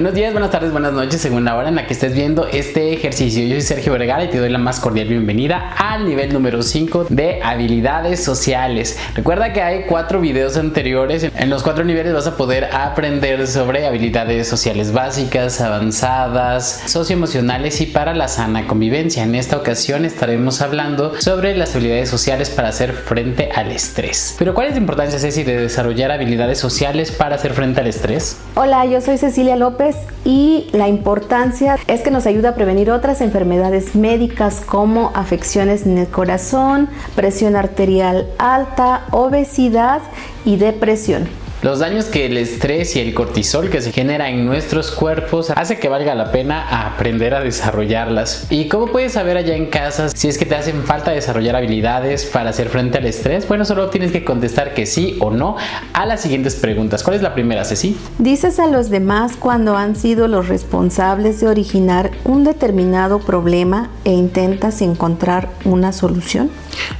Buenos días, buenas tardes, buenas noches, según la hora en la que estés viendo este ejercicio. Yo soy Sergio Vergara y te doy la más cordial bienvenida al nivel número 5 de habilidades sociales. Recuerda que hay cuatro videos anteriores. En los cuatro niveles vas a poder aprender sobre habilidades sociales básicas, avanzadas, socioemocionales y para la sana convivencia. En esta ocasión estaremos hablando sobre las habilidades sociales para hacer frente al estrés. Pero ¿cuál es la importancia, Ceci, de desarrollar habilidades sociales para hacer frente al estrés? Hola, yo soy Cecilia López y la importancia es que nos ayuda a prevenir otras enfermedades médicas como afecciones en el corazón, presión arterial alta, obesidad y depresión. Los daños que el estrés y el cortisol que se genera en nuestros cuerpos hace que valga la pena aprender a desarrollarlas. ¿Y cómo puedes saber allá en casa si es que te hacen falta desarrollar habilidades para hacer frente al estrés? Bueno, solo tienes que contestar que sí o no a las siguientes preguntas. ¿Cuál es la primera, Ceci? Dices a los demás cuando han sido los responsables de originar un determinado problema e intentas encontrar una solución.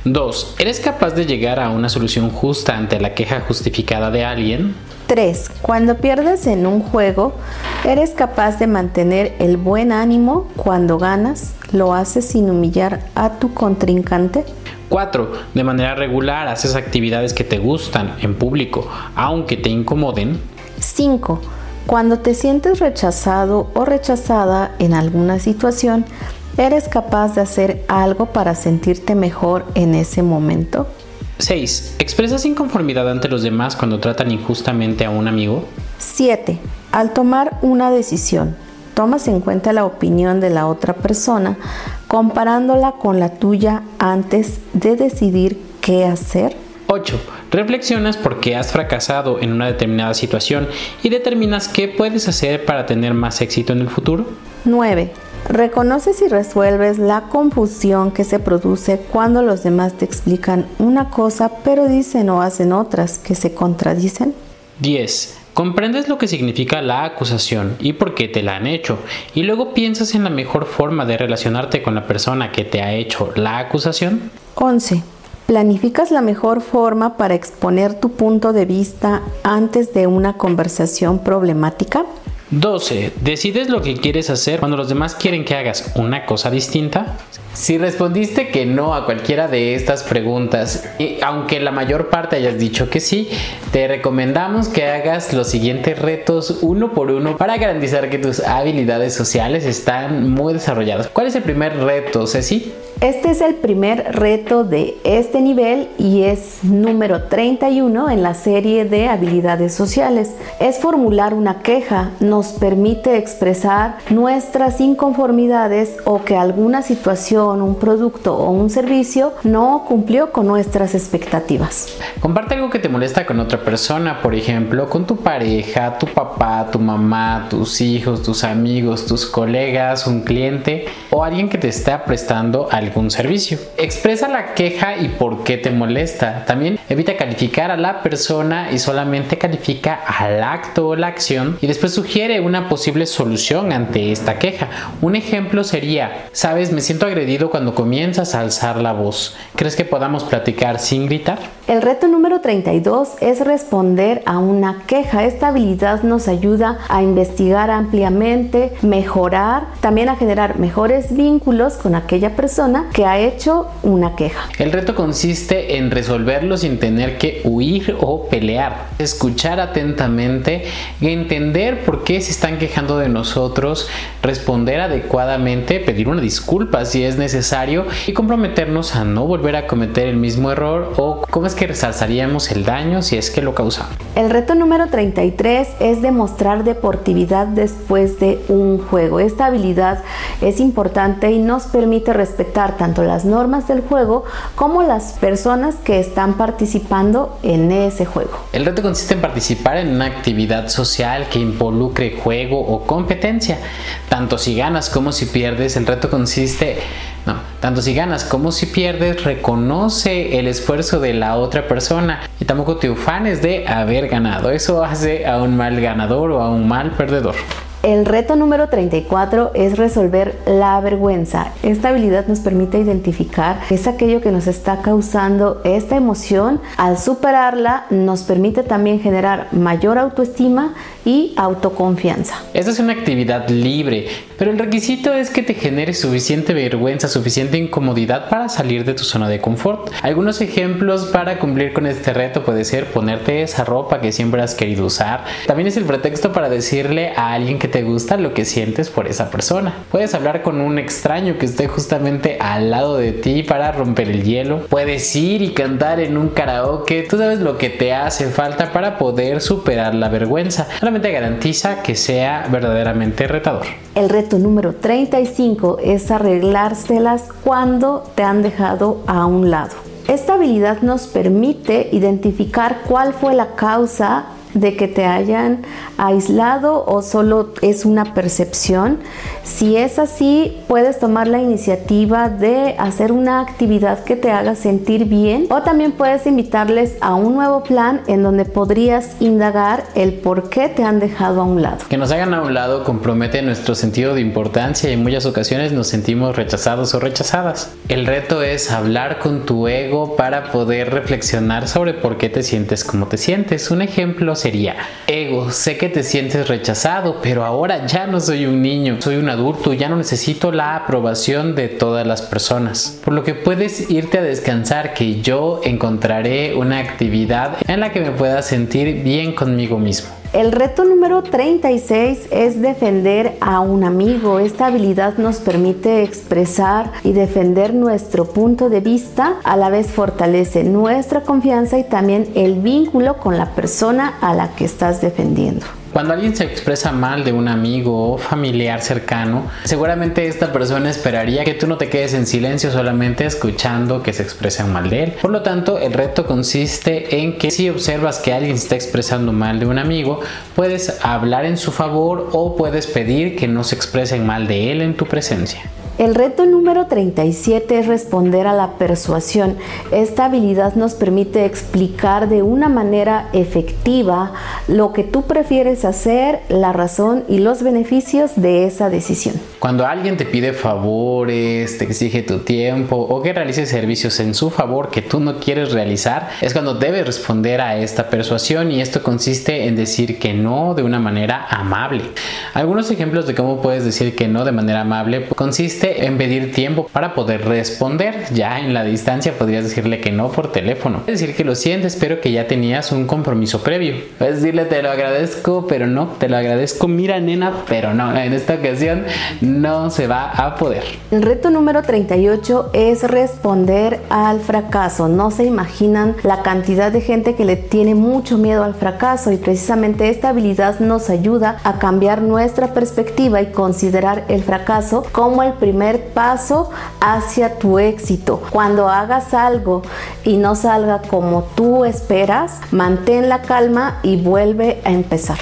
2. ¿Eres capaz de llegar a una solución justa ante la queja justificada de alguien? 3. Cuando pierdes en un juego, eres capaz de mantener el buen ánimo cuando ganas, lo haces sin humillar a tu contrincante. 4. De manera regular haces actividades que te gustan en público, aunque te incomoden. 5. Cuando te sientes rechazado o rechazada en alguna situación, ¿eres capaz de hacer algo para sentirte mejor en ese momento? 6. ¿Expresas inconformidad ante los demás cuando tratan injustamente a un amigo? 7. Al tomar una decisión, tomas en cuenta la opinión de la otra persona comparándola con la tuya antes de decidir qué hacer. 8. Reflexionas por qué has fracasado en una determinada situación y determinas qué puedes hacer para tener más éxito en el futuro. 9. Reconoces y resuelves la confusión que se produce cuando los demás te explican una cosa pero dicen o hacen otras que se contradicen. 10. Comprendes lo que significa la acusación y por qué te la han hecho, y luego piensas en la mejor forma de relacionarte con la persona que te ha hecho la acusación. 11. ¿Planificas la mejor forma para exponer tu punto de vista antes de una conversación problemática? 12. ¿Decides lo que quieres hacer cuando los demás quieren que hagas una cosa distinta? Si respondiste que no a cualquiera de estas preguntas, y aunque la mayor parte hayas dicho que sí, te recomendamos que hagas los siguientes retos uno por uno para garantizar que tus habilidades sociales están muy desarrolladas. ¿Cuál es el primer reto, Ceci? Este es el primer reto de este nivel y es número 31 en la serie de habilidades sociales. Es formular una queja, nos permite expresar nuestras inconformidades o que alguna situación, un producto o un servicio no cumplió con nuestras expectativas. Comparte algo que te molesta con otra persona, por ejemplo, con tu pareja, tu papá, tu mamá, tus hijos, tus amigos, tus colegas, un cliente o alguien que te está prestando algo un servicio. Expresa la queja y por qué te molesta. También evita calificar a la persona y solamente califica al acto o la acción y después sugiere una posible solución ante esta queja. Un ejemplo sería, sabes, me siento agredido cuando comienzas a alzar la voz. ¿Crees que podamos platicar sin gritar? El reto número 32 es responder a una queja. Esta habilidad nos ayuda a investigar ampliamente, mejorar, también a generar mejores vínculos con aquella persona que ha hecho una queja. El reto consiste en resolverlo sin tener que huir o pelear, escuchar atentamente, entender por qué se están quejando de nosotros, responder adecuadamente, pedir una disculpa si es necesario y comprometernos a no volver a cometer el mismo error o cómo es que resalzaríamos el daño si es que lo causamos. El reto número 33 es demostrar deportividad después de un juego. Esta habilidad es importante y nos permite respetar tanto las normas del juego como las personas que están participando en ese juego. El reto consiste en participar en una actividad social que involucre juego o competencia. Tanto si ganas como si pierdes, el reto consiste no, tanto si ganas como si pierdes, reconoce el esfuerzo de la otra persona y tampoco te ufanes de haber ganado. Eso hace a un mal ganador o a un mal perdedor. El reto número 34 es resolver la vergüenza. Esta habilidad nos permite identificar es aquello que nos está causando esta emoción. Al superarla nos permite también generar mayor autoestima y autoconfianza. Esta es una actividad libre, pero el requisito es que te genere suficiente vergüenza, suficiente incomodidad para salir de tu zona de confort. Algunos ejemplos para cumplir con este reto puede ser ponerte esa ropa que siempre has querido usar. También es el pretexto para decirle a alguien que te gusta lo que sientes por esa persona. Puedes hablar con un extraño que esté justamente al lado de ti para romper el hielo. Puedes ir y cantar en un karaoke. Tú sabes lo que te hace falta para poder superar la vergüenza. Garantiza que sea verdaderamente retador. El reto número 35 es arreglárselas cuando te han dejado a un lado. Esta habilidad nos permite identificar cuál fue la causa de que te hayan aislado o solo es una percepción. Si es así, puedes tomar la iniciativa de hacer una actividad que te haga sentir bien o también puedes invitarles a un nuevo plan en donde podrías indagar el por qué te han dejado a un lado. Que nos hagan a un lado compromete nuestro sentido de importancia y en muchas ocasiones nos sentimos rechazados o rechazadas. El reto es hablar con tu ego para poder reflexionar sobre por qué te sientes como te sientes. Un ejemplo sería, ego, sé que te sientes rechazado, pero ahora ya no soy un niño, soy un adulto, ya no necesito la aprobación de todas las personas. Por lo que puedes irte a descansar que yo encontraré una actividad en la que me pueda sentir bien conmigo mismo. El reto número 36 es defender a un amigo. Esta habilidad nos permite expresar y defender nuestro punto de vista, a la vez fortalece nuestra confianza y también el vínculo con la persona a la que estás defendiendo. Cuando alguien se expresa mal de un amigo o familiar cercano, seguramente esta persona esperaría que tú no te quedes en silencio solamente escuchando que se expresan mal de él. Por lo tanto, el reto consiste en que si observas que alguien está expresando mal de un amigo, puedes hablar en su favor o puedes pedir que no se expresen mal de él en tu presencia. El reto número 37 es responder a la persuasión. Esta habilidad nos permite explicar de una manera efectiva lo que tú prefieres hacer, la razón y los beneficios de esa decisión. Cuando alguien te pide favores, te exige tu tiempo o que realices servicios en su favor que tú no quieres realizar, es cuando debes responder a esta persuasión y esto consiste en decir que no de una manera amable. Algunos ejemplos de cómo puedes decir que no de manera amable consiste en pedir tiempo para poder responder. Ya en la distancia podrías decirle que no por teléfono. Decir que lo sientes, pero que ya tenías un compromiso previo. Puedes decirle te lo agradezco, pero no, te lo agradezco, mira nena, pero no, en esta ocasión no se va a poder. El reto número 38 es responder al fracaso. No se imaginan la cantidad de gente que le tiene mucho miedo al fracaso y precisamente esta habilidad nos ayuda a cambiar nuestra perspectiva y considerar el fracaso como el primer paso hacia tu éxito. Cuando hagas algo y no salga como tú esperas, mantén la calma y vuelve a empezar.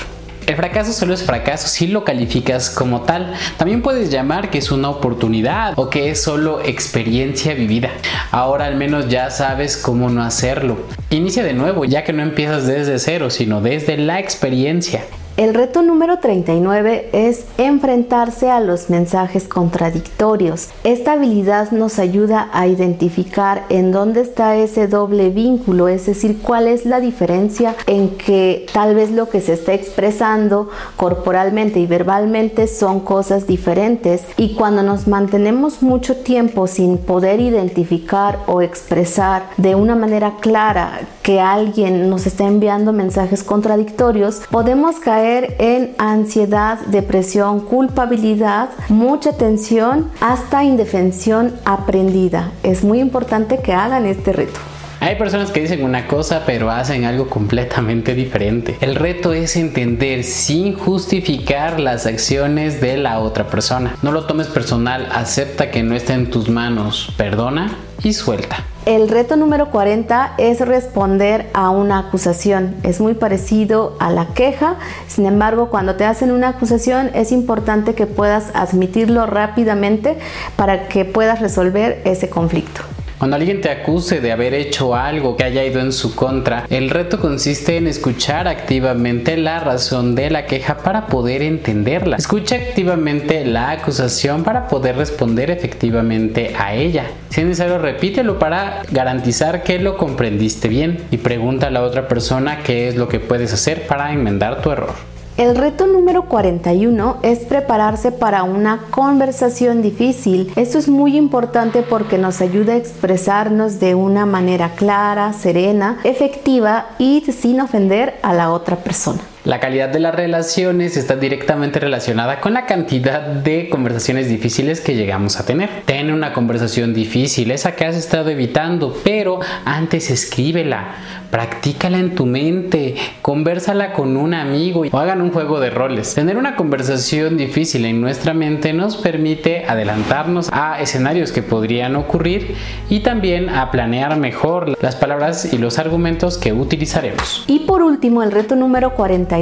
El fracaso solo es fracaso si lo calificas como tal. También puedes llamar que es una oportunidad o que es solo experiencia vivida. Ahora al menos ya sabes cómo no hacerlo. Inicia de nuevo, ya que no empiezas desde cero, sino desde la experiencia. El reto número 39 es enfrentarse a los mensajes contradictorios. Esta habilidad nos ayuda a identificar en dónde está ese doble vínculo, es decir, cuál es la diferencia en que tal vez lo que se está expresando corporalmente y verbalmente son cosas diferentes y cuando nos mantenemos mucho tiempo sin poder identificar o expresar de una manera clara que alguien nos está enviando mensajes contradictorios, podemos caer en ansiedad, depresión, culpabilidad, mucha tensión, hasta indefensión aprendida. Es muy importante que hagan este reto. Hay personas que dicen una cosa pero hacen algo completamente diferente. El reto es entender sin justificar las acciones de la otra persona. No lo tomes personal, acepta que no está en tus manos, perdona y suelta. El reto número 40 es responder a una acusación. Es muy parecido a la queja, sin embargo, cuando te hacen una acusación es importante que puedas admitirlo rápidamente para que puedas resolver ese conflicto. Cuando alguien te acuse de haber hecho algo que haya ido en su contra, el reto consiste en escuchar activamente la razón de la queja para poder entenderla. Escucha activamente la acusación para poder responder efectivamente a ella. Si es necesario, repítelo para garantizar que lo comprendiste bien y pregunta a la otra persona qué es lo que puedes hacer para enmendar tu error. El reto número 41 es prepararse para una conversación difícil. Esto es muy importante porque nos ayuda a expresarnos de una manera clara, serena, efectiva y sin ofender a la otra persona. La calidad de las relaciones está directamente relacionada con la cantidad de conversaciones difíciles que llegamos a tener. Ten una conversación difícil, esa que has estado evitando, pero antes escríbela, practícala en tu mente, conversala con un amigo o hagan un juego de roles. Tener una conversación difícil en nuestra mente nos permite adelantarnos a escenarios que podrían ocurrir y también a planear mejor las palabras y los argumentos que utilizaremos. Y por último, el reto número 40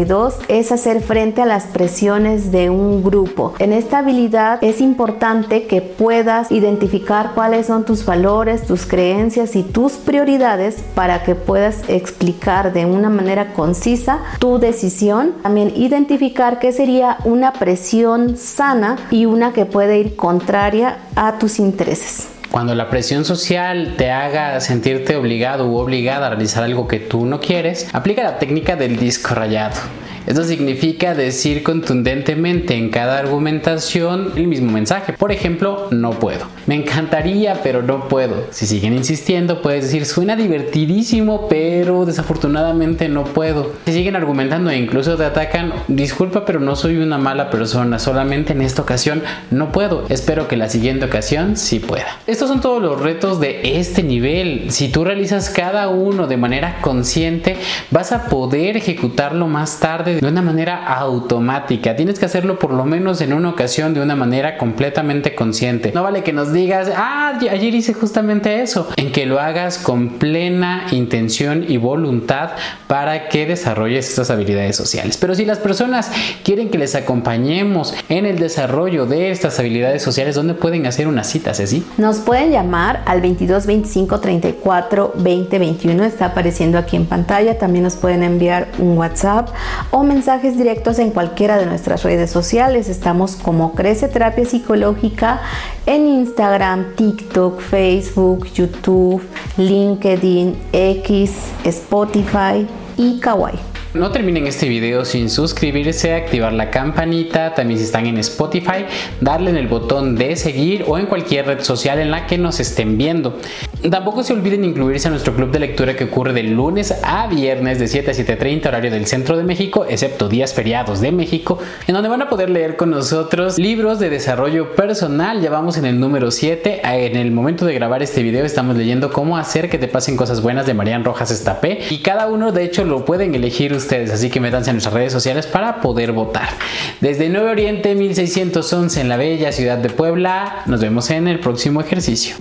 es hacer frente a las presiones de un grupo. En esta habilidad es importante que puedas identificar cuáles son tus valores, tus creencias y tus prioridades para que puedas explicar de una manera concisa tu decisión. También identificar qué sería una presión sana y una que puede ir contraria a tus intereses. Cuando la presión social te haga sentirte obligado u obligada a realizar algo que tú no quieres, aplica la técnica del disco rayado. Esto significa decir contundentemente en cada argumentación el mismo mensaje. Por ejemplo, no puedo. Me encantaría, pero no puedo. Si siguen insistiendo, puedes decir, suena divertidísimo, pero desafortunadamente no puedo. Si siguen argumentando e incluso te atacan, disculpa, pero no soy una mala persona. Solamente en esta ocasión no puedo. Espero que la siguiente ocasión sí pueda. Estos son todos los retos de este nivel. Si tú realizas cada uno de manera consciente, vas a poder ejecutarlo más tarde de una manera automática. Tienes que hacerlo por lo menos en una ocasión de una manera completamente consciente. No vale que nos digas, ah, ayer hice justamente eso. En que lo hagas con plena intención y voluntad para que desarrolles estas habilidades sociales. Pero si las personas quieren que les acompañemos en el desarrollo de estas habilidades sociales, ¿dónde pueden hacer una cita, Ceci? Nos pueden llamar al 22 25 34 20 21. Está apareciendo aquí en pantalla. También nos pueden enviar un WhatsApp o mensajes directos en cualquiera de nuestras redes sociales. Estamos como Crece Terapia Psicológica en Instagram, TikTok, Facebook, YouTube, LinkedIn, X, Spotify y Kawaii. No terminen este video sin suscribirse, activar la campanita, también si están en Spotify, darle en el botón de seguir o en cualquier red social en la que nos estén viendo. Tampoco se olviden incluirse a nuestro club de lectura que ocurre de lunes a viernes de 7 a 7.30 horario del centro de México, excepto días feriados de México, en donde van a poder leer con nosotros libros de desarrollo personal. Ya vamos en el número 7. En el momento de grabar este video estamos leyendo cómo hacer que te pasen cosas buenas de Marian Rojas Estapé y cada uno de hecho lo pueden elegir ustedes así que métanse en nuestras redes sociales para poder votar. Desde Nuevo Oriente 1611 en la bella ciudad de Puebla, nos vemos en el próximo ejercicio.